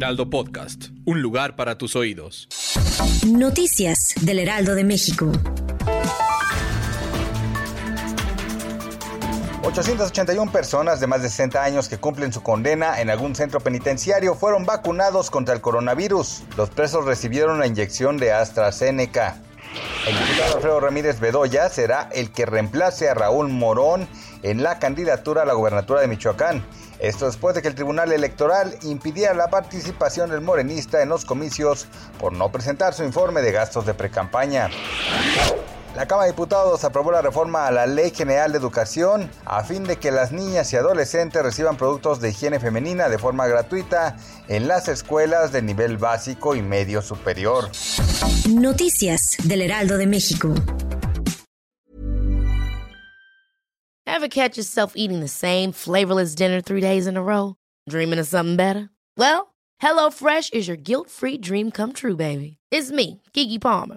Heraldo Podcast, un lugar para tus oídos. Noticias del Heraldo de México. 881 personas de más de 60 años que cumplen su condena en algún centro penitenciario fueron vacunados contra el coronavirus. Los presos recibieron la inyección de AstraZeneca. El diputado Alfredo Ramírez Bedoya será el que reemplace a Raúl Morón en la candidatura a la gobernatura de Michoacán. Esto después de que el Tribunal Electoral impidiera la participación del morenista en los comicios por no presentar su informe de gastos de precampaña. La Cámara de Diputados aprobó la reforma a la Ley General de Educación a fin de que las niñas y adolescentes reciban productos de higiene femenina de forma gratuita en las escuelas de nivel básico y medio superior. Noticias del Heraldo de México. Ever catch yourself eating the same flavorless dinner three days in a row? Dreaming of something better? Well, HelloFresh is your guilt-free dream come true, baby. It's me, Kiki Palmer.